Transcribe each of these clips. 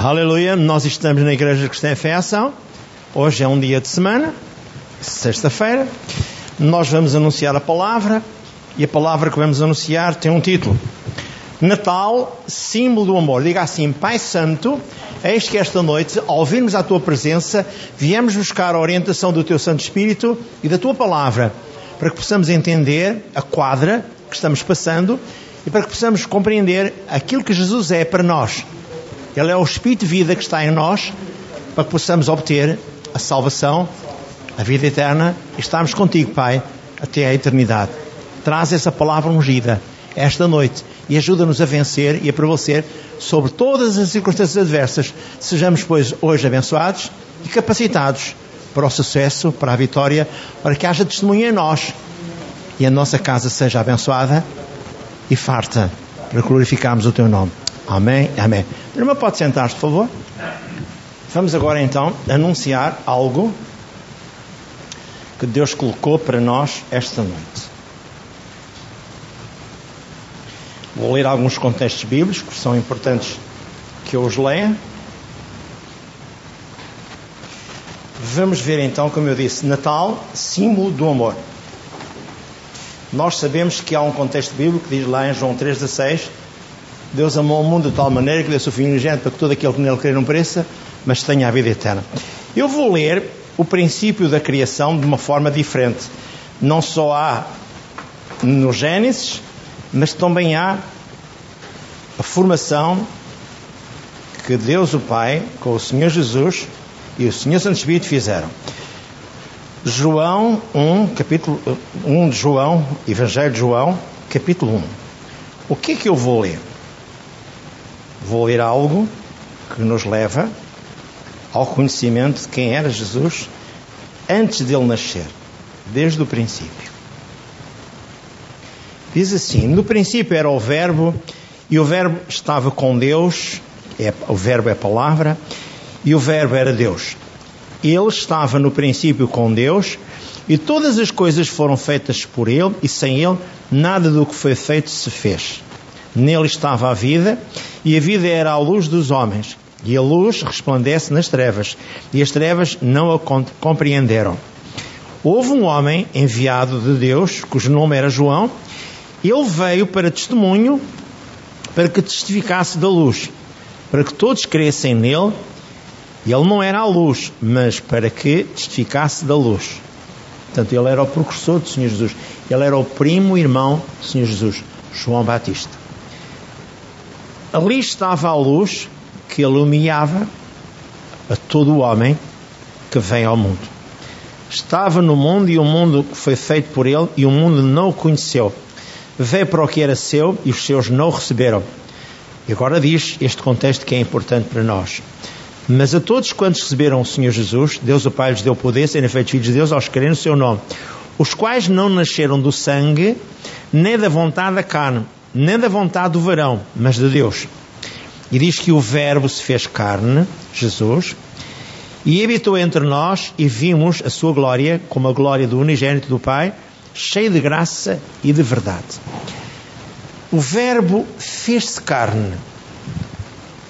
Aleluia, nós estamos na Igreja Cristã em Ação. Hoje é um dia de semana, sexta-feira. Nós vamos anunciar a palavra e a palavra que vamos anunciar tem um título: Natal, símbolo do amor. Diga assim, Pai Santo, eis que esta noite, ao virmos à tua presença, viemos buscar a orientação do teu Santo Espírito e da tua palavra, para que possamos entender a quadra que estamos passando e para que possamos compreender aquilo que Jesus é para nós. Ele é o Espírito de vida que está em nós, para que possamos obter a salvação, a vida eterna e estarmos contigo, Pai, até a eternidade. Traz essa palavra ungida esta noite e ajuda-nos a vencer e a prevalecer sobre todas as circunstâncias adversas. Sejamos, pois, hoje abençoados e capacitados para o sucesso, para a vitória, para que haja testemunho em nós e a nossa casa seja abençoada e farta para glorificarmos o teu nome. Amém, amém. Irmã, pode sentar-se, por favor? Vamos agora então anunciar algo que Deus colocou para nós esta noite. Vou ler alguns contextos bíblicos que são importantes que eu os leia. Vamos ver então, como eu disse, Natal, símbolo do amor. Nós sabemos que há um contexto bíblico que diz lá em João 3,16: Deus amou o mundo de tal maneira que deu seu Filho inocente para que todo aquele que nele crer não pereça, mas tenha a vida eterna. Eu vou ler o princípio da criação de uma forma diferente. Não só há no Gênesis, mas também há a formação que Deus o Pai, com o Senhor Jesus e o Senhor Santo Espírito fizeram. João 1, capítulo 1 de João, Evangelho de João, capítulo 1. O que é que eu vou ler? Vou ler algo que nos leva ao conhecimento de quem era Jesus antes dele nascer, desde o princípio. Diz assim: No princípio era o Verbo, e o Verbo estava com Deus, é, o Verbo é a palavra, e o Verbo era Deus. Ele estava no princípio com Deus, e todas as coisas foram feitas por Ele, e sem Ele nada do que foi feito se fez. Nele estava a vida, e a vida era a luz dos homens. E a luz resplandece nas trevas, e as trevas não a compreenderam. Houve um homem enviado de Deus, cujo nome era João, ele veio para testemunho, para que testificasse da luz, para que todos crescem nele. Ele não era a luz, mas para que testificasse da luz. Portanto, ele era o precursor do Senhor Jesus. Ele era o primo irmão do Senhor Jesus, João Batista. Ali estava a luz que iluminava a todo o homem que vem ao mundo. Estava no mundo e o mundo foi feito por ele e o mundo não o conheceu. Veio para o que era seu e os seus não o receberam. E agora diz este contexto que é importante para nós. Mas a todos quantos receberam o Senhor Jesus, Deus o Pai lhes deu poder, serem feitos filhos de Deus, aos que crerem no seu nome. Os quais não nasceram do sangue, nem da vontade da carne, nem da vontade do varão, mas de Deus. E diz que o Verbo se fez carne, Jesus, e habitou entre nós e vimos a sua glória, como a glória do unigênito do Pai, cheio de graça e de verdade. O Verbo fez-se carne.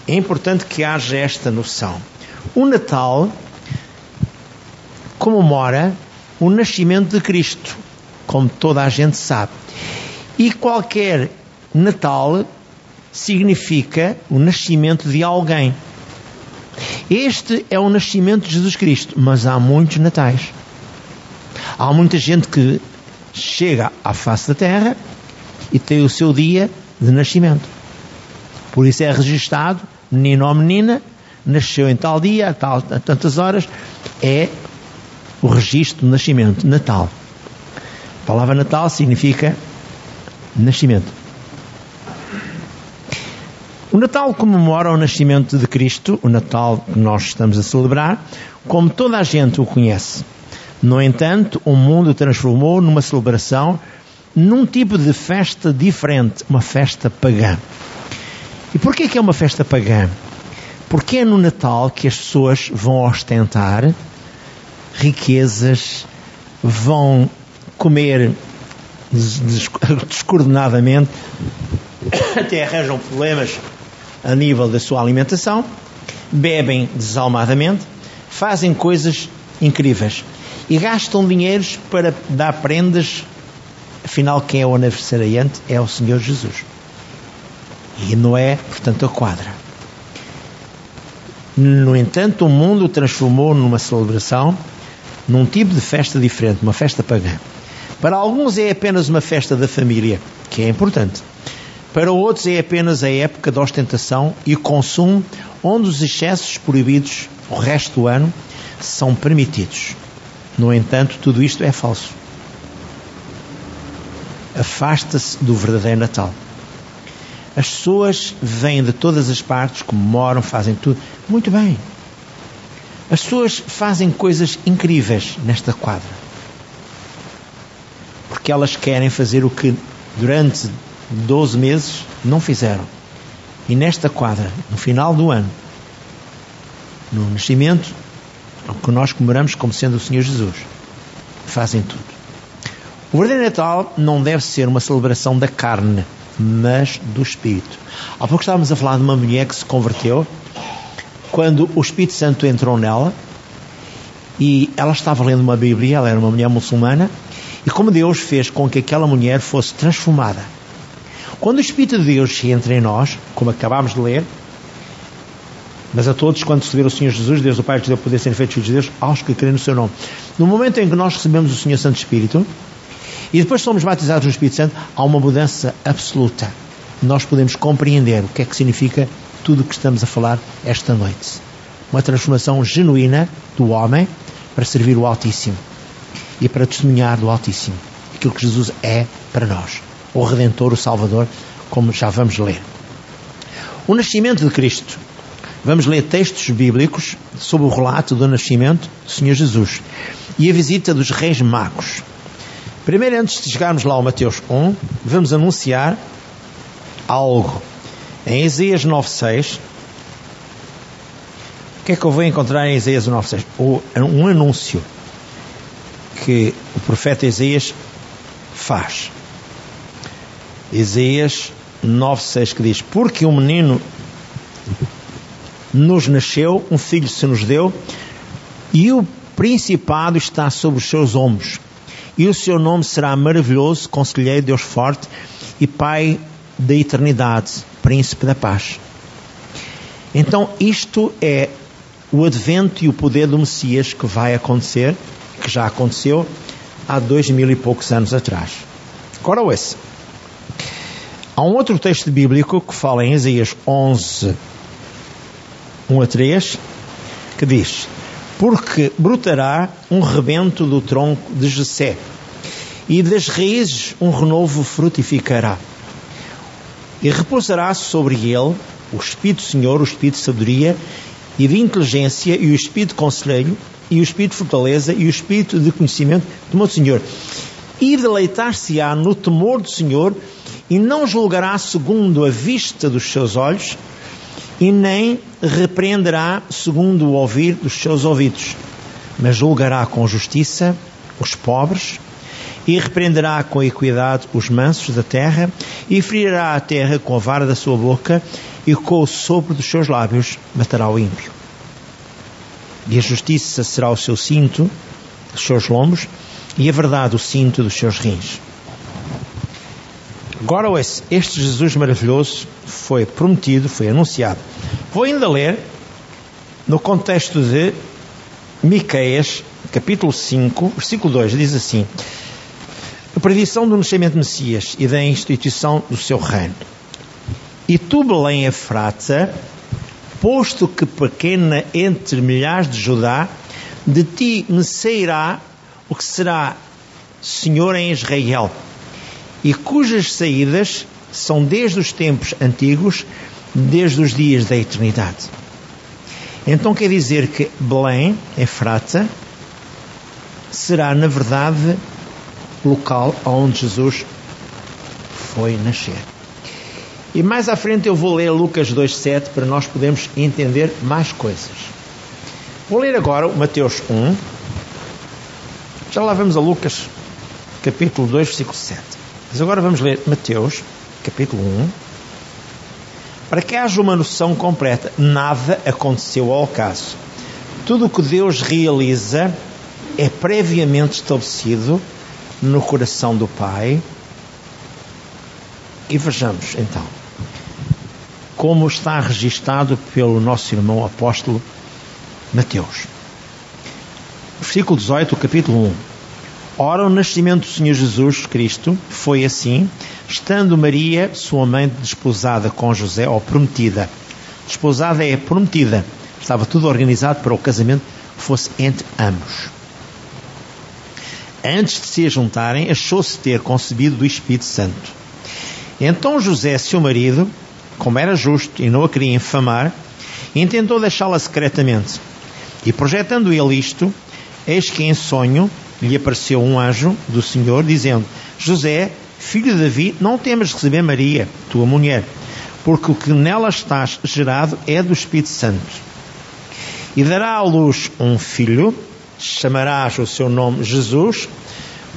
É importante que haja esta noção. O Natal comemora o nascimento de Cristo, como toda a gente sabe. E qualquer Natal significa o nascimento de alguém. Este é o nascimento de Jesus Cristo, mas há muitos natais. Há muita gente que chega à face da terra e tem o seu dia de nascimento. Por isso é registado, menino ou menina, nasceu em tal dia, a, tal, a tantas horas, é o registro do nascimento, Natal. A palavra Natal significa nascimento. O Natal comemora o nascimento de Cristo, o Natal que nós estamos a celebrar, como toda a gente o conhece. No entanto, o mundo transformou numa celebração num tipo de festa diferente, uma festa pagã. E porquê que é uma festa pagã? Porque é no Natal que as pessoas vão ostentar riquezas, vão comer descoordenadamente, até arranjam problemas a nível da sua alimentação bebem desalmadamente, fazem coisas incríveis e gastam dinheiros para dar prendas. Afinal, quem é o aniversariante é o Senhor Jesus. E não é, portanto, a quadra. No entanto, o mundo transformou numa celebração, num tipo de festa diferente, uma festa pagã. Para alguns é apenas uma festa da família, que é importante. Para outros é apenas a época da ostentação e consumo, onde os excessos proibidos o resto do ano são permitidos. No entanto, tudo isto é falso. Afasta-se do verdadeiro Natal. As pessoas vêm de todas as partes, comemoram, fazem tudo. Muito bem. As pessoas fazem coisas incríveis nesta quadra. Porque elas querem fazer o que durante 12 meses não fizeram. E nesta quadra, no final do ano, no nascimento, o que nós comemoramos como sendo o Senhor Jesus, fazem tudo. O verdadeiro Natal não deve ser uma celebração da carne, mas do Espírito. Há pouco estávamos a falar de uma mulher que se converteu quando o Espírito Santo entrou nela e ela estava lendo uma Bíblia, ela era uma mulher muçulmana, e como Deus fez com que aquela mulher fosse transformada. Quando o Espírito de Deus entra em nós, como acabámos de ler, mas a todos quando receberam o Senhor Jesus, Deus o Pai te deu poder ser feito filhos de Deus, aos que creem no seu nome. No momento em que nós recebemos o Senhor Santo Espírito, e depois somos batizados no Espírito Santo, há uma mudança absoluta. Nós podemos compreender o que é que significa tudo o que estamos a falar esta noite. Uma transformação genuína do homem para servir o Altíssimo e para testemunhar do Altíssimo aquilo que Jesus é para nós, o Redentor, o Salvador, como já vamos ler. O nascimento de Cristo. Vamos ler textos bíblicos sobre o relato do nascimento do Senhor Jesus e a visita dos reis magos. Primeiro, antes de chegarmos lá ao Mateus 1, vamos anunciar algo. Em Isaías 9.6, o que é que eu vou encontrar em Isaías 9.6? Um anúncio que o profeta Isaías faz. Isaías 9.6 que diz, porque um menino nos nasceu, um filho se nos deu, e o principado está sobre os seus ombros e o seu nome será maravilhoso, conselheiro, Deus forte e Pai da eternidade, príncipe da paz. Então, isto é o advento e o poder do Messias que vai acontecer, que já aconteceu há dois mil e poucos anos atrás. Agora ouça. Há um outro texto bíblico que fala em Isaías 11, 1 a 3, que diz: porque brotará um rebento do tronco de Jessé, e das raízes um renovo frutificará. E repousará sobre ele o Espírito Senhor, o Espírito de sabedoria e de inteligência, e o Espírito de conselho, e o Espírito de fortaleza, e o Espírito de conhecimento do meu Senhor. E deleitar-se-á no temor do Senhor, e não julgará segundo a vista dos seus olhos, e nem repreenderá segundo o ouvir dos seus ouvidos, mas julgará com justiça os pobres e repreenderá com equidade os mansos da terra e ferirá a terra com a vara da sua boca e com o sopro dos seus lábios matará o ímpio. E a justiça será o seu cinto, os seus lombos, e a verdade o cinto dos seus rins. Agora, este Jesus maravilhoso foi prometido, foi anunciado. Vou ainda ler no contexto de Miqueias, capítulo 5, versículo 2, diz assim: A predição do nascimento de Messias e da instituição do seu reino. E tu, Belém Efrata, posto que pequena entre milhares de Judá, de ti me sairá o que será Senhor em Israel e cujas saídas são desde os tempos antigos, desde os dias da eternidade. Então quer dizer que Belém, Efrata, será na verdade o local onde Jesus foi nascer. E mais à frente eu vou ler Lucas 2,7 para nós podermos entender mais coisas. Vou ler agora Mateus 1. Já lá vamos a Lucas, capítulo 2, versículo 7. Mas agora vamos ler Mateus, capítulo 1, Para que haja uma noção completa, nada aconteceu ao caso. Tudo o que Deus realiza é previamente estabelecido no coração do Pai. E vejamos então como está registado pelo nosso irmão apóstolo Mateus. Versículo 18, capítulo 1. Ora, o nascimento do Senhor Jesus Cristo foi assim, estando Maria, sua mãe, desposada com José, ou prometida. Desposada é prometida. Estava tudo organizado para o casamento que fosse entre ambos. Antes de se juntarem, achou-se ter concebido do Espírito Santo. Então José, seu marido, como era justo e não a queria infamar, intentou deixá-la secretamente. E projetando ele isto, eis que em sonho lhe apareceu um anjo do Senhor, dizendo: José, filho de Davi, não temas receber Maria, tua mulher, porque o que nela estás gerado é do Espírito Santo. E dará à luz um filho, chamarás o seu nome Jesus,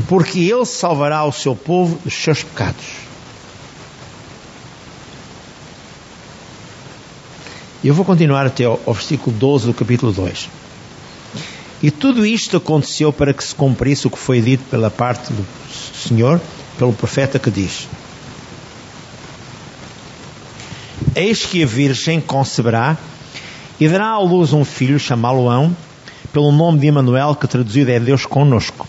porque ele salvará o seu povo dos seus pecados. Eu vou continuar até ao versículo 12 do capítulo 2. E tudo isto aconteceu para que se cumprisse o que foi dito pela parte do Senhor, pelo profeta que diz: Eis que a Virgem conceberá e dará à luz um filho, chamá-lo-ão, pelo nome de Emanuel, que traduzido é Deus conosco.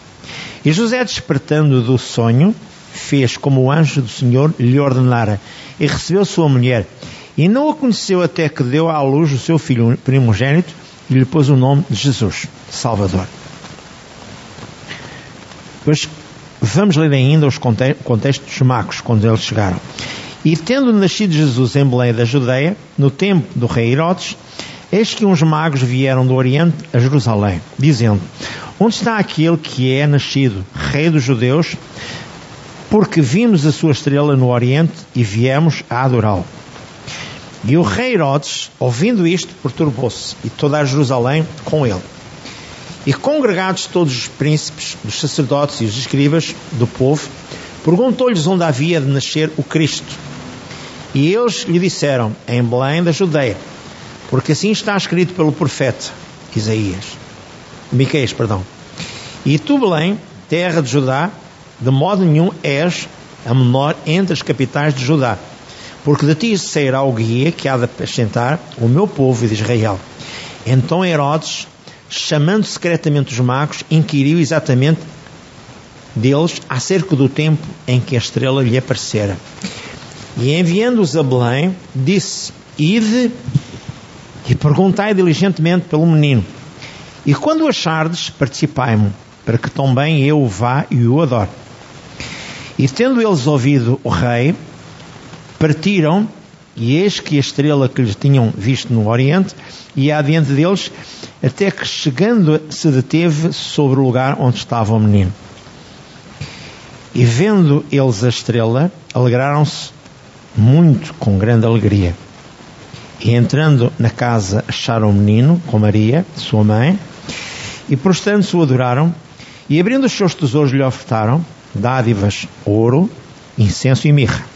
E José, despertando do sonho, fez como o anjo do Senhor lhe ordenara, e recebeu sua mulher, e não a conheceu até que deu à luz o seu filho primogênito e lhe pôs o nome de Jesus, Salvador. Pois vamos ler ainda os contextos macos quando eles chegaram. E tendo nascido Jesus em Belém da Judeia, no tempo do rei Herodes, eis que uns magos vieram do Oriente a Jerusalém, dizendo: Onde está aquele que é nascido, rei dos judeus? Porque vimos a sua estrela no Oriente e viemos a adorá-lo. E o rei Herodes, ouvindo isto, perturbou-se, e toda a Jerusalém com ele. E congregados todos os príncipes, os sacerdotes e os escribas do povo, perguntou-lhes onde havia de nascer o Cristo. E eles lhe disseram, em Belém da Judeia, porque assim está escrito pelo profeta Isaías, Miqueias, perdão. E tu, Belém, terra de Judá, de modo nenhum és a menor entre as capitais de Judá porque de ti sairá o guia que há de apacentar o meu povo de Israel. Então Herodes, chamando secretamente os magos, inquiriu exatamente deles acerca do tempo em que a estrela lhe aparecera. E enviando-os a Belém, disse: Ide e perguntai diligentemente pelo menino. E quando o achardes, participai-me, para que também eu vá e o adore. E tendo eles ouvido o rei, partiram, e eis que a estrela que lhes tinham visto no Oriente ia adiante deles, até que chegando se deteve sobre o lugar onde estava o menino. E vendo eles a estrela, alegraram-se muito com grande alegria. E entrando na casa, acharam o menino com Maria, sua mãe, e prostrando-se o adoraram, e abrindo os seus tesouros lhe ofertaram dádivas, ouro, incenso e mirra.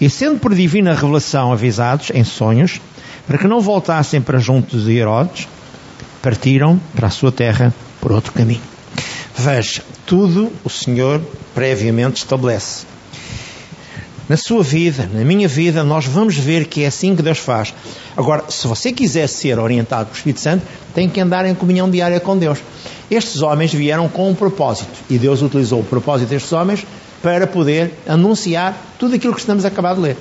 E sendo por divina revelação avisados em sonhos, para que não voltassem para juntos de Herodes, partiram para a sua terra por outro caminho. Veja, tudo o Senhor previamente estabelece. Na sua vida, na minha vida, nós vamos ver que é assim que Deus faz. Agora, se você quiser ser orientado pelo Espírito Santo, tem que andar em comunhão diária com Deus. Estes homens vieram com um propósito e Deus utilizou o propósito destes homens para poder anunciar tudo aquilo que estamos a acabar de ler.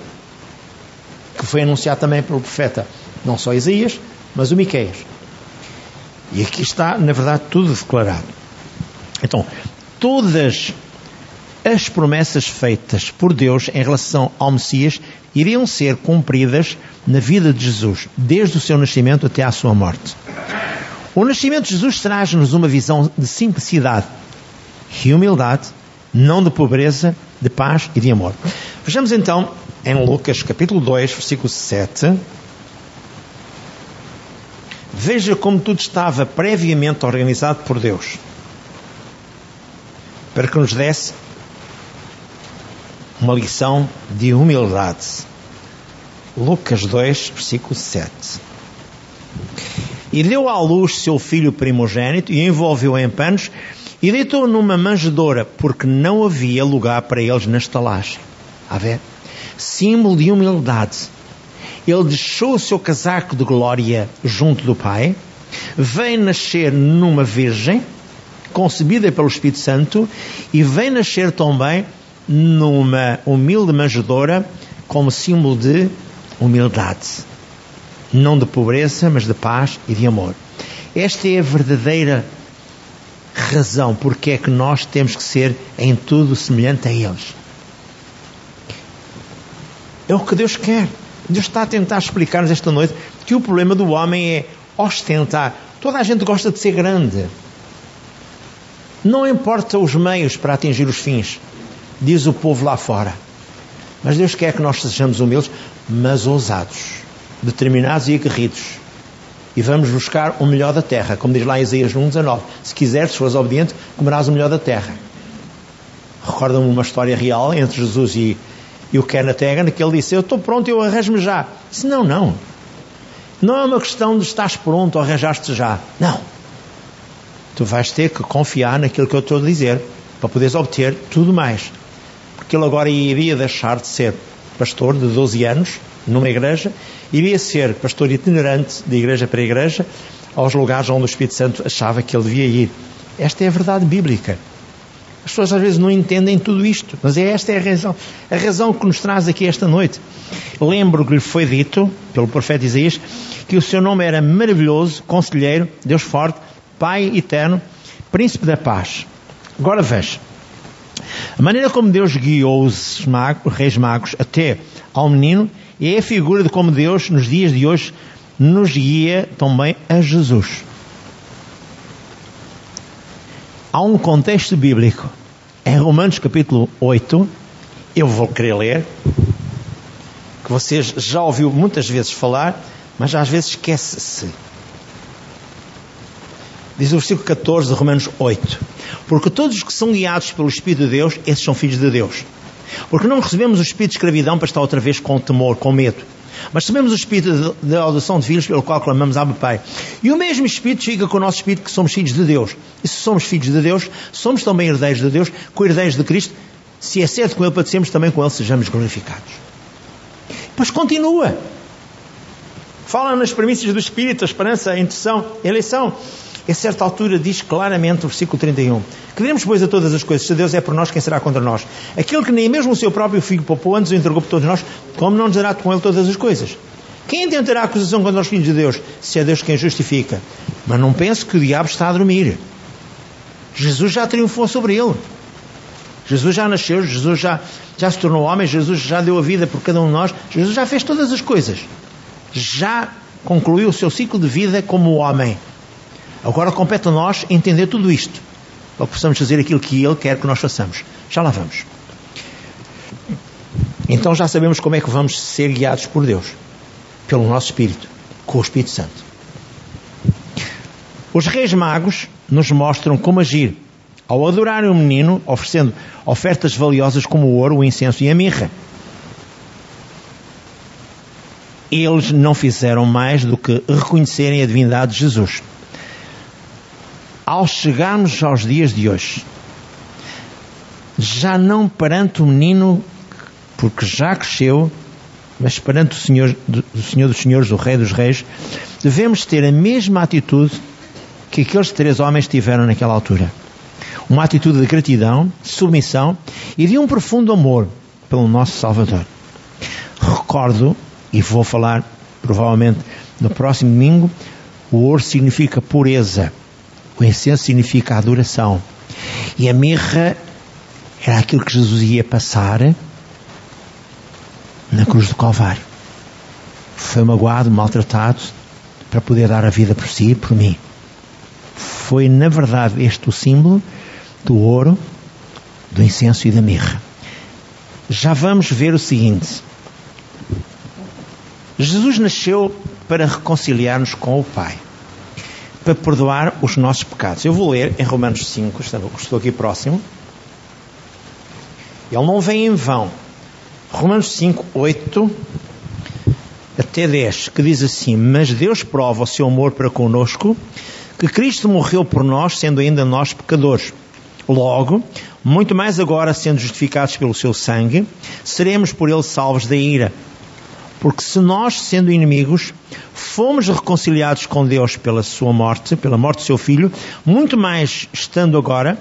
Que foi anunciado também pelo profeta, não só Isaías, mas o Miqueias. E aqui está, na verdade, tudo declarado. Então, todas as promessas feitas por Deus em relação ao Messias iriam ser cumpridas na vida de Jesus, desde o seu nascimento até à sua morte. O nascimento de Jesus traz-nos uma visão de simplicidade e humildade não de pobreza, de paz e de amor. Vejamos então em Lucas capítulo 2, versículo 7. Veja como tudo estava previamente organizado por Deus para que nos desse uma lição de humildade. Lucas 2, versículo 7. E deu à luz seu filho primogênito e envolveu-o em panos e deitou numa manjedoura, porque não havia lugar para eles na estalagem. A ver? Símbolo de humildade. Ele deixou o seu casaco de glória junto do Pai, veio nascer numa virgem, concebida pelo Espírito Santo, e veio nascer também numa humilde manjedoura, como símbolo de humildade. Não de pobreza, mas de paz e de amor. Esta é a verdadeira razão porque é que nós temos que ser em tudo semelhante a eles. É o que Deus quer. Deus está a tentar explicar-nos esta noite que o problema do homem é ostentar. Toda a gente gosta de ser grande. Não importa os meios para atingir os fins, diz o povo lá fora. Mas Deus quer que nós sejamos humildes, mas ousados, determinados e aguerridos. E vamos buscar o melhor da terra, como diz lá em Isaías 1,19. Se quiseres, se fores obediente, comerás o melhor da terra. Recorda-me uma história real entre Jesus e, e o Kenneth Egan, que ele disse: Eu estou pronto, eu arranjo-me já. Disse: Não, não. Não é uma questão de estás pronto ou arranjaste já. Não. Tu vais ter que confiar naquilo que eu estou a dizer para poderes obter tudo mais. Porque ele agora iria deixar de ser pastor de 12 anos numa igreja, iria ser pastor itinerante de igreja para igreja aos lugares onde o Espírito Santo achava que ele devia ir. Esta é a verdade bíblica. As pessoas às vezes não entendem tudo isto, mas é esta é a razão, a razão que nos traz aqui esta noite. Lembro que lhe foi dito pelo profeta Isaías que o seu nome era maravilhoso, conselheiro, Deus forte, Pai eterno, príncipe da paz. Agora veja. A maneira como Deus guiou os, magos, os reis magos até ao menino é a figura de como Deus, nos dias de hoje, nos guia também a Jesus. Há um contexto bíblico. Em Romanos capítulo 8, eu vou querer ler, que vocês já ouviu muitas vezes falar, mas às vezes esquece-se. Diz o versículo 14 de Romanos 8: Porque todos os que são guiados pelo Espírito de Deus, esses são filhos de Deus. Porque não recebemos o espírito de escravidão para estar outra vez com temor, com medo. Mas recebemos o espírito de adoção de filhos pelo qual clamamos Abba Pai. E o mesmo espírito fica com o nosso espírito que somos filhos de Deus. E se somos filhos de Deus, somos também herdeiros de Deus, co-herdeiros de Cristo. Se é certo com Ele padecemos, também com Ele sejamos glorificados. Pois continua. Fala nas premissas do Espírito, a esperança, a intenção, a eleição a certa altura diz claramente o versículo 31: Que diremos, pois, a todas as coisas, se Deus é por nós, quem será contra nós? Aquele que nem mesmo o seu próprio filho poupou antes o entregou por todos nós, como não nos dará com ele todas as coisas? Quem intentará acusação contra os filhos de Deus, se é Deus quem justifica? Mas não pense que o diabo está a dormir. Jesus já triunfou sobre ele. Jesus já nasceu, Jesus já, já se tornou homem, Jesus já deu a vida por cada um de nós, Jesus já fez todas as coisas. Já concluiu o seu ciclo de vida como homem. Agora compete a nós entender tudo isto, para que possamos fazer aquilo que Ele quer que nós façamos. Já lá vamos. Então já sabemos como é que vamos ser guiados por Deus, pelo nosso Espírito, com o Espírito Santo. Os reis magos nos mostram como agir ao adorarem o menino, oferecendo ofertas valiosas como o ouro, o incenso e a mirra. Eles não fizeram mais do que reconhecerem a divindade de Jesus ao chegarmos aos dias de hoje, já não perante o menino, porque já cresceu, mas perante o Senhor, o Senhor dos Senhores, o Rei dos Reis, devemos ter a mesma atitude que aqueles três homens tiveram naquela altura. Uma atitude de gratidão, submissão e de um profundo amor pelo nosso Salvador. Recordo, e vou falar provavelmente no próximo domingo, o ouro significa pureza. O incenso significa a adoração. E a mirra era aquilo que Jesus ia passar na cruz do Calvário. Foi magoado, maltratado, para poder dar a vida por si e por mim. Foi, na verdade, este o símbolo do ouro, do incenso e da mirra. Já vamos ver o seguinte. Jesus nasceu para reconciliar-nos com o Pai para perdoar os nossos pecados. Eu vou ler em Romanos 5, estou aqui próximo. Ele não vem em vão. Romanos 5, 8 até 10, que diz assim: Mas Deus prova o seu amor para conosco, que Cristo morreu por nós, sendo ainda nós pecadores. Logo, muito mais agora, sendo justificados pelo seu sangue, seremos por ele salvos da ira. Porque se nós, sendo inimigos, fomos reconciliados com Deus pela sua morte, pela morte do seu filho, muito mais estando agora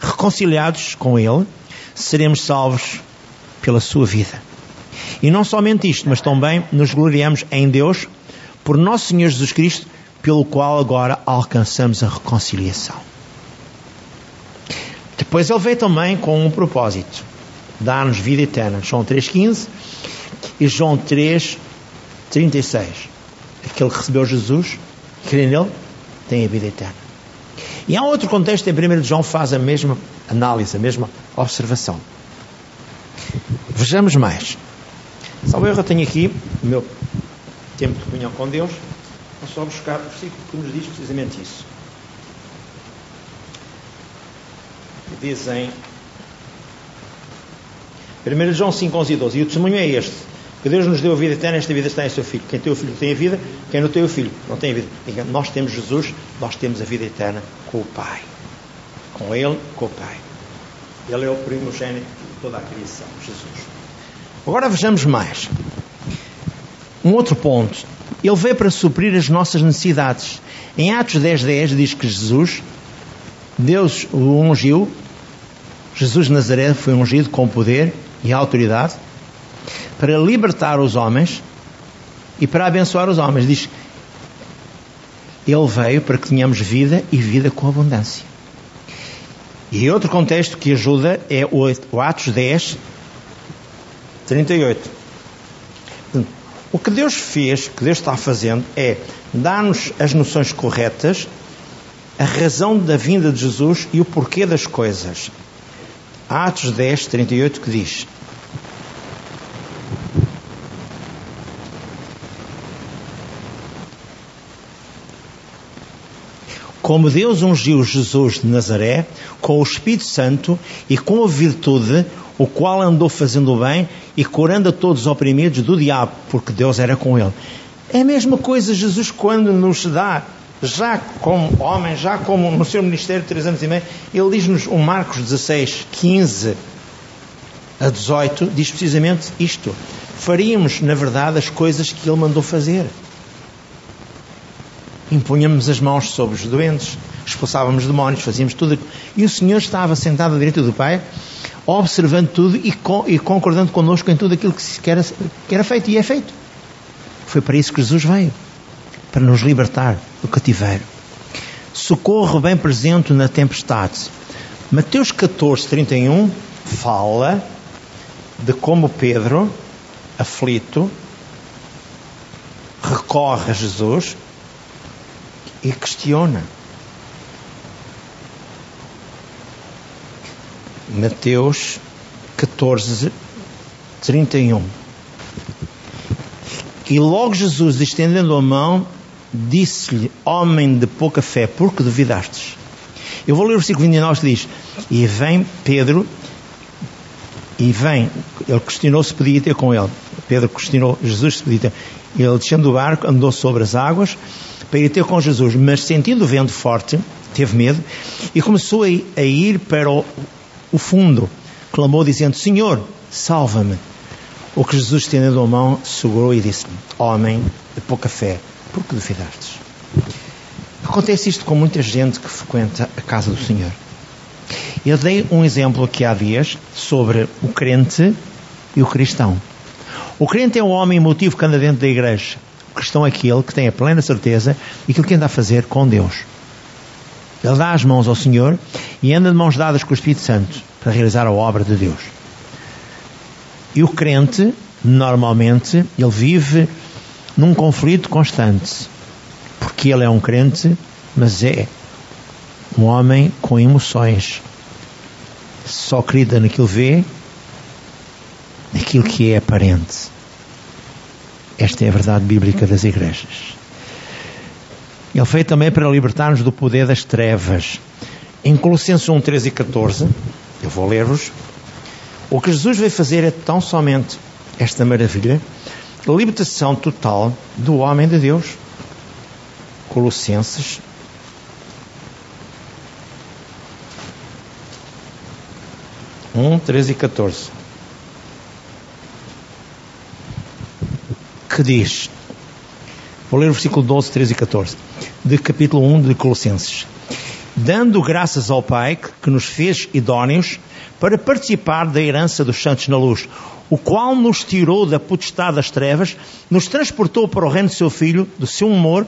reconciliados com ele, seremos salvos pela sua vida. E não somente isto, mas também nos gloriamos em Deus por nosso Senhor Jesus Cristo, pelo qual agora alcançamos a reconciliação. Depois ele veio também com um propósito: dar-nos vida eterna. João 3,15 e João 3,36. Aquele que recebeu Jesus, crê nele, tem a vida eterna. E há outro contexto, em 1 João faz a mesma análise, a mesma observação. Vejamos mais. Salve eu tenho aqui o meu tempo de comunhão com Deus. Vou só buscar o versículo que nos diz precisamente isso. Diz em 1 João 5, 11 e 12. E o testemunho é este: que Deus nos deu a vida eterna, esta vida está em seu Filho. Quem tem o Filho tem a vida, quem não tem o Filho não tem a vida. Nós temos Jesus, nós temos a vida eterna com o Pai. Com Ele, com o Pai. Ele é o primogênito de toda a criação, Jesus. Agora vejamos mais. Um outro ponto. Ele veio para suprir as nossas necessidades. Em Atos 10, 10 diz que Jesus, Deus o ungiu, Jesus de Nazaré foi ungido com poder e autoridade para libertar os homens e para abençoar os homens. Diz, ele veio para que tenhamos vida e vida com abundância. E outro contexto que ajuda é o Atos 10, 38. O que Deus fez, o que Deus está fazendo, é dar-nos as noções corretas, a razão da vinda de Jesus e o porquê das coisas. Atos 10, 38 que diz: como Deus ungiu Jesus de Nazaré com o Espírito Santo e com a virtude, o qual andou fazendo o bem e curando a todos os oprimidos do diabo, porque Deus era com ele. É a mesma coisa Jesus quando nos dá, já como homem, já como no seu ministério de três anos e meio, ele diz-nos, o Marcos 16, 15 a 18, diz precisamente isto. Faríamos, na verdade, as coisas que ele mandou fazer impunhamos as mãos sobre os doentes, expulsávamos demónios, fazíamos tudo. E o Senhor estava sentado à direita do Pai, observando tudo e, e concordando connosco em tudo aquilo que era, que era feito e é feito. Foi para isso que Jesus veio para nos libertar do cativeiro. Socorro bem presente na tempestade. Mateus 14, 31 fala de como Pedro, aflito, recorre a Jesus e questiona. Mateus 14, 31. E logo Jesus, estendendo a mão, disse-lhe: Homem de pouca fé, por que duvidastes? Eu vou ler o versículo 29 que diz: E vem Pedro, e vem, ele questionou se podia ter com ele. Pedro questionou Jesus se podia ter. Ele descendo do barco, andou sobre as águas para ir ter com Jesus, mas sentindo o vento forte, teve medo e começou a ir para o, o fundo. Clamou dizendo: Senhor, salva-me. O que Jesus, estendendo a mão, segurou e disse: Homem de pouca fé, por que duvidastes? Acontece isto com muita gente que frequenta a casa do Senhor. Eu dei um exemplo aqui há dias sobre o crente e o cristão. O crente é um homem emotivo que anda dentro da igreja, cristão é aquele que tem a plena certeza e aquilo que anda a fazer com Deus. Ele dá as mãos ao Senhor e anda de mãos dadas com o Espírito Santo para realizar a obra de Deus. E o crente, normalmente, ele vive num conflito constante. Porque ele é um crente, mas é um homem com emoções. Só acredita naquilo que vê, naquilo que é aparente. Esta é a verdade bíblica das igrejas. Ele veio também para libertar-nos do poder das trevas. Em Colossenses 1, 13 e 14, eu vou ler-vos. O que Jesus veio fazer é tão somente esta maravilha libertação total do homem de Deus. Colossenses um, treze e 14. Que diz, vou ler o versículo 12, 13 e 14, de capítulo 1 de Colossenses. Dando graças ao Pai que nos fez idóneos para participar da herança dos santos na luz, o qual nos tirou da potestade das trevas, nos transportou para o reino do seu Filho, do seu amor,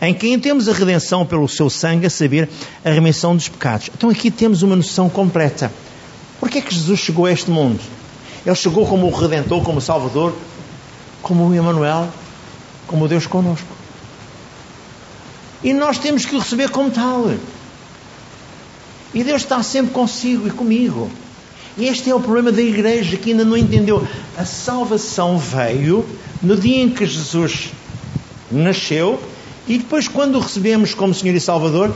em quem temos a redenção pelo seu sangue, a saber, a remissão dos pecados. Então aqui temos uma noção completa. Por que é que Jesus chegou a este mundo? Ele chegou como o Redentor, como o Salvador, como o Emmanuel, como Deus conosco. E nós temos que o receber como tal. E Deus está sempre consigo e comigo. E este é o problema da igreja que ainda não entendeu. A salvação veio no dia em que Jesus nasceu e depois, quando o recebemos como Senhor e Salvador,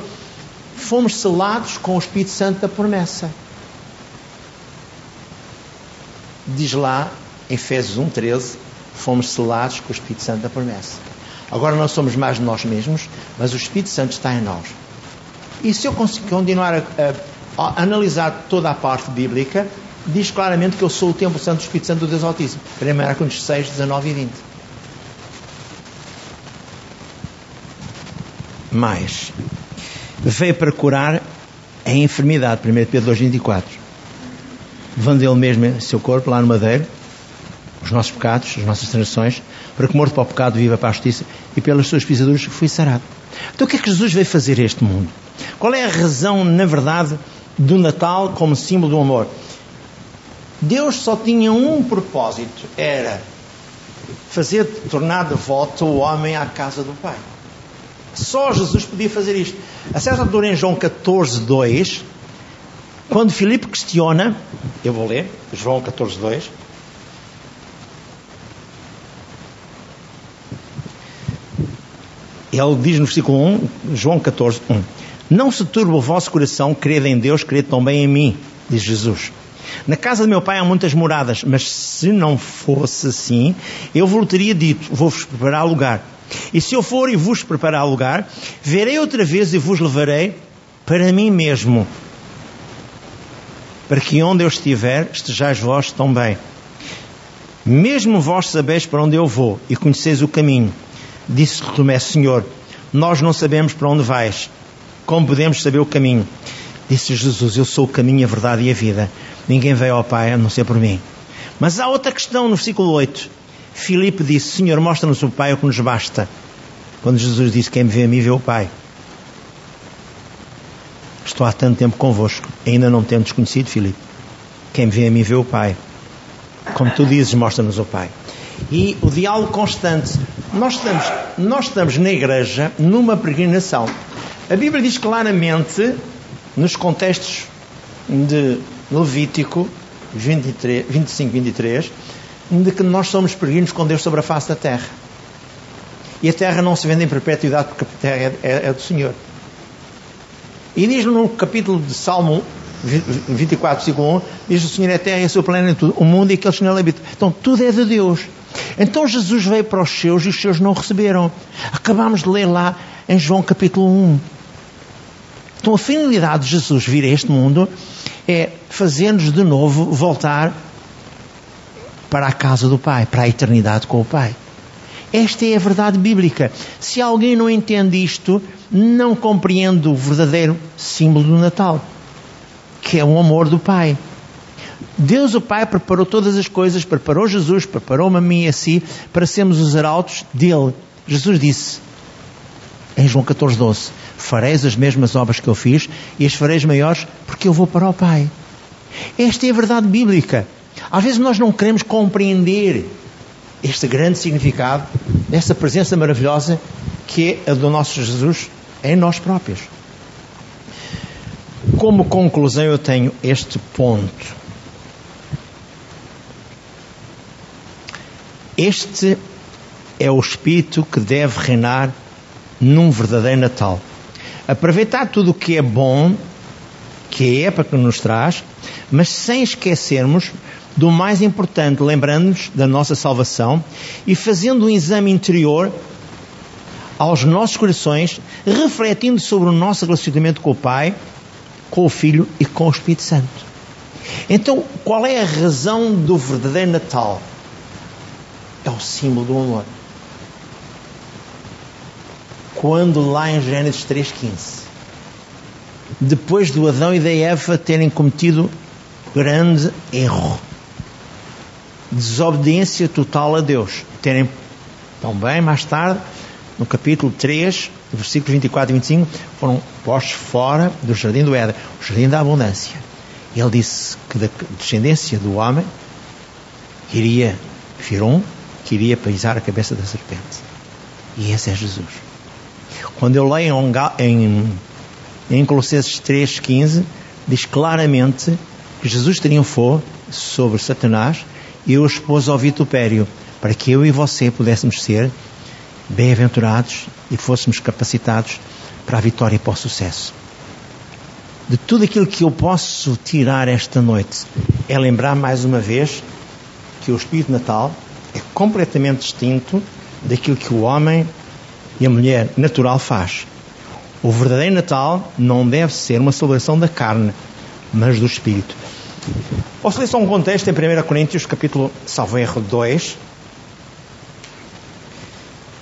fomos selados com o Espírito Santo da promessa. Diz lá, Efésios 1,13, fomos selados com o Espírito Santo da promessa. Agora não somos mais nós mesmos, mas o Espírito Santo está em nós. E se eu continuar a, a analisar toda a parte bíblica, diz claramente que eu sou o templo santo do Espírito Santo do Deus Altíssimo. 1 Coríntios 6, 19 e 20. Mais. Veio para curar a enfermidade. 1 Pedro 2, 24. Levando ele mesmo seu corpo lá no madeiro, os nossos pecados, as nossas transações, para que morto para o pecado viva para a justiça e pelas suas pisaduras fui sarado. Então o que é que Jesus veio fazer a este mundo? Qual é a razão, na verdade, do Natal como símbolo do amor. Deus só tinha um propósito, era fazer tornar de volta o homem à casa do Pai. Só Jesus podia fazer isto. A certa altura em João 14, 2, quando Filipe questiona, eu vou ler, João 14, 2. Ele diz no versículo 1, João 14, 1. Não se turbe o vosso coração, crede em Deus, crede também em mim, diz Jesus. Na casa de meu pai há muitas moradas, mas se não fosse assim, eu vos teria dito: vou-vos preparar lugar. E se eu for e vos preparar lugar, verei outra vez e vos levarei para mim mesmo, para que onde eu estiver, estejais vós também. Mesmo vós sabeis para onde eu vou e conheceis o caminho. Disse Tomé, Senhor, nós não sabemos para onde vais como podemos saber o caminho? Disse Jesus: Eu sou o caminho, a verdade e a vida. Ninguém veio ao Pai a não ser por mim. Mas há outra questão no versículo 8. Filipe disse: Senhor, mostra-nos o Pai, o que nos basta. Quando Jesus disse: Quem me vê a mim, vê o Pai. Estou há tanto tempo convosco, ainda não tenho desconhecido, Filipe. Quem me vê a mim, vê o Pai. Como tu dizes, mostra-nos o Pai. E o diálogo constante. Nós estamos, nós estamos na igreja numa peregrinação. A Bíblia diz claramente, nos contextos de Levítico 23, 25, 23, de que nós somos peregrinos com Deus sobre a face da terra. E a terra não se vende em perpetuidade porque a terra é, é, é do Senhor. E diz no capítulo de Salmo 24, versículo 1, diz o Senhor é a terra e a sua plenitude, o mundo e aqueles que nele habitam. Então tudo é de Deus. Então Jesus veio para os seus e os seus não receberam. Acabamos de ler lá em João capítulo 1. Então a finalidade de Jesus vir a este mundo é fazer-nos de novo voltar para a casa do Pai, para a eternidade com o Pai. Esta é a verdade bíblica. Se alguém não entende isto, não compreende o verdadeiro símbolo do Natal, que é o amor do Pai. Deus o Pai preparou todas as coisas, preparou Jesus, preparou-me a mim e a si, para sermos os arautos dele. Jesus disse em João 14, 12: fareis as mesmas obras que eu fiz e as fareis maiores porque eu vou para o Pai. Esta é a verdade bíblica. Às vezes nós não queremos compreender este grande significado dessa presença maravilhosa que é a do nosso Jesus em nós próprios. Como conclusão, eu tenho este ponto. Este é o espírito que deve reinar num verdadeiro Natal aproveitar tudo o que é bom, que é a época nos traz, mas sem esquecermos do mais importante, lembrando-nos da nossa salvação e fazendo um exame interior aos nossos corações, refletindo sobre o nosso relacionamento com o Pai, com o Filho e com o Espírito Santo. Então, qual é a razão do verdadeiro Natal? É o símbolo do amor. Quando lá em Gênesis 3,15, depois do Adão e da Eva terem cometido grande erro, desobediência total a Deus, terem também mais tarde no capítulo 3, versículos 24 e 25, foram postos fora do jardim do Éden, o jardim da abundância. Ele disse que da descendência do homem iria vir um que iria pisar a cabeça da serpente. E esse é Jesus. Quando eu leio em, em Colossenses 3,15, diz claramente que Jesus triunfou sobre Satanás e o expôs ao vitupério, para que eu e você pudéssemos ser bem-aventurados e fôssemos capacitados para a vitória e para o sucesso. De tudo aquilo que eu posso tirar esta noite é lembrar mais uma vez que o Espírito Natal é completamente distinto daquilo que o homem e a mulher natural faz. O verdadeiro Natal não deve ser uma celebração da carne, mas do Espírito. Ler só um contexto em 1 Coríntios, capítulo, salvo erro, 2,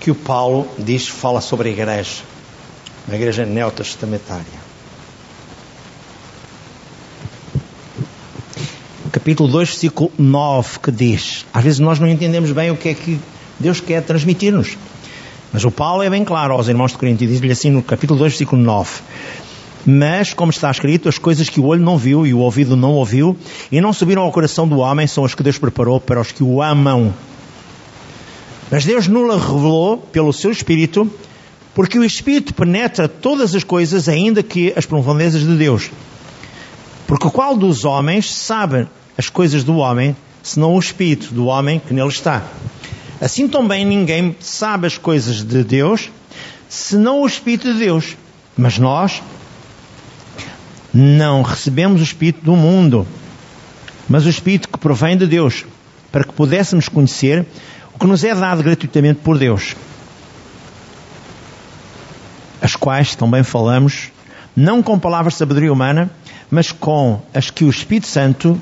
que o Paulo diz, fala sobre a igreja, uma igreja neotestamentária. Capítulo 2, versículo 9, que diz: Às vezes nós não entendemos bem o que é que Deus quer transmitir-nos. Mas o Paulo é bem claro aos irmãos de Corinto e diz-lhe assim no capítulo 2, versículo 9: Mas, como está escrito, as coisas que o olho não viu e o ouvido não ouviu e não subiram ao coração do homem são as que Deus preparou para os que o amam. Mas Deus nula revelou pelo seu Espírito, porque o Espírito penetra todas as coisas, ainda que as profundezas de Deus. Porque qual dos homens sabe as coisas do homem, senão o Espírito do homem que nele está? Assim também ninguém sabe as coisas de Deus, senão o Espírito de Deus. Mas nós não recebemos o Espírito do mundo, mas o Espírito que provém de Deus, para que pudéssemos conhecer o que nos é dado gratuitamente por Deus, as quais também falamos, não com palavras de sabedoria humana, mas com as que o Espírito Santo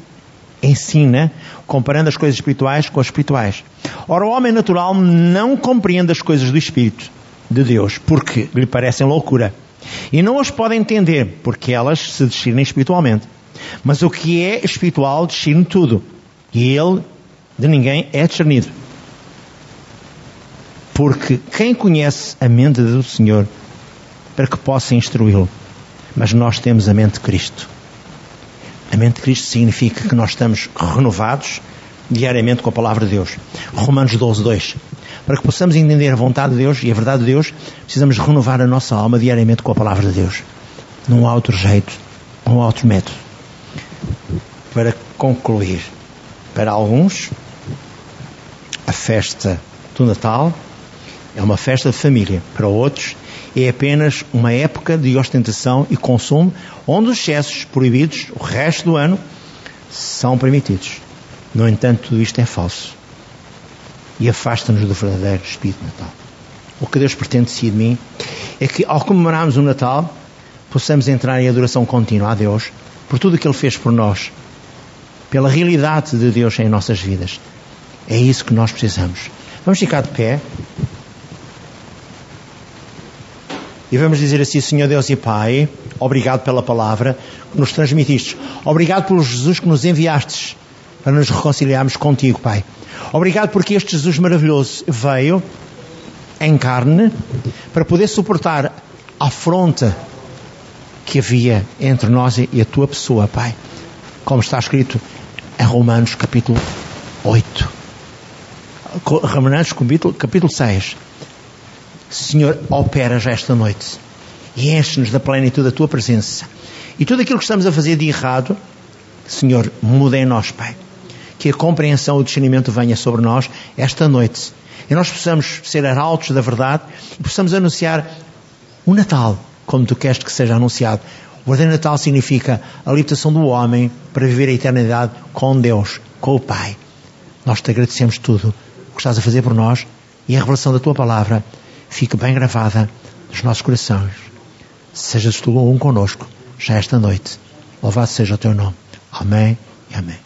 ensina, comparando as coisas espirituais com as espirituais. Ora, o homem natural não compreende as coisas do Espírito de Deus, porque lhe parecem loucura. E não as pode entender, porque elas se discernem espiritualmente. Mas o que é espiritual discerne tudo. E ele de ninguém é discernido. Porque quem conhece a mente do Senhor para que possa instruí-lo? Mas nós temos a mente de Cristo. A mente de Cristo significa que nós estamos renovados diariamente com a palavra de Deus. Romanos 12, 2. Para que possamos entender a vontade de Deus e a verdade de Deus, precisamos renovar a nossa alma diariamente com a palavra de Deus. Não há outro jeito, não há outro método. Para concluir, para alguns, a festa do Natal é uma festa de família. Para outros, é apenas uma época de ostentação e consumo, onde os excessos proibidos o resto do ano são permitidos. No entanto, tudo isto é falso e afasta-nos do verdadeiro Espírito Natal. O que Deus pretende de si de mim é que, ao comemorarmos o Natal, possamos entrar em adoração contínua a Deus por tudo o que Ele fez por nós, pela realidade de Deus em nossas vidas. É isso que nós precisamos. Vamos ficar de pé. E vamos dizer assim, Senhor Deus e Pai, obrigado pela palavra que nos transmitiste. Obrigado pelo Jesus que nos enviastes para nos reconciliarmos contigo, Pai. Obrigado porque este Jesus maravilhoso veio em carne para poder suportar a afronta que havia entre nós e a tua pessoa, Pai. Como está escrito em Romanos capítulo 8. Romanos capítulo, capítulo 6 Senhor, opera já esta noite e enche-nos da plenitude da tua presença. E tudo aquilo que estamos a fazer de errado, Senhor, muda em nós, Pai. Que a compreensão e o discernimento venha sobre nós esta noite. E nós possamos ser arautos da verdade e possamos anunciar o Natal como tu queres que seja anunciado. O verdadeiro Natal significa a libertação do homem para viver a eternidade com Deus com o Pai. Nós te agradecemos tudo o que estás a fazer por nós e a revelação da tua palavra fique bem gravada nos nossos corações. Sejas tu um conosco, já esta noite. Louvado seja o teu nome. Amém e amém.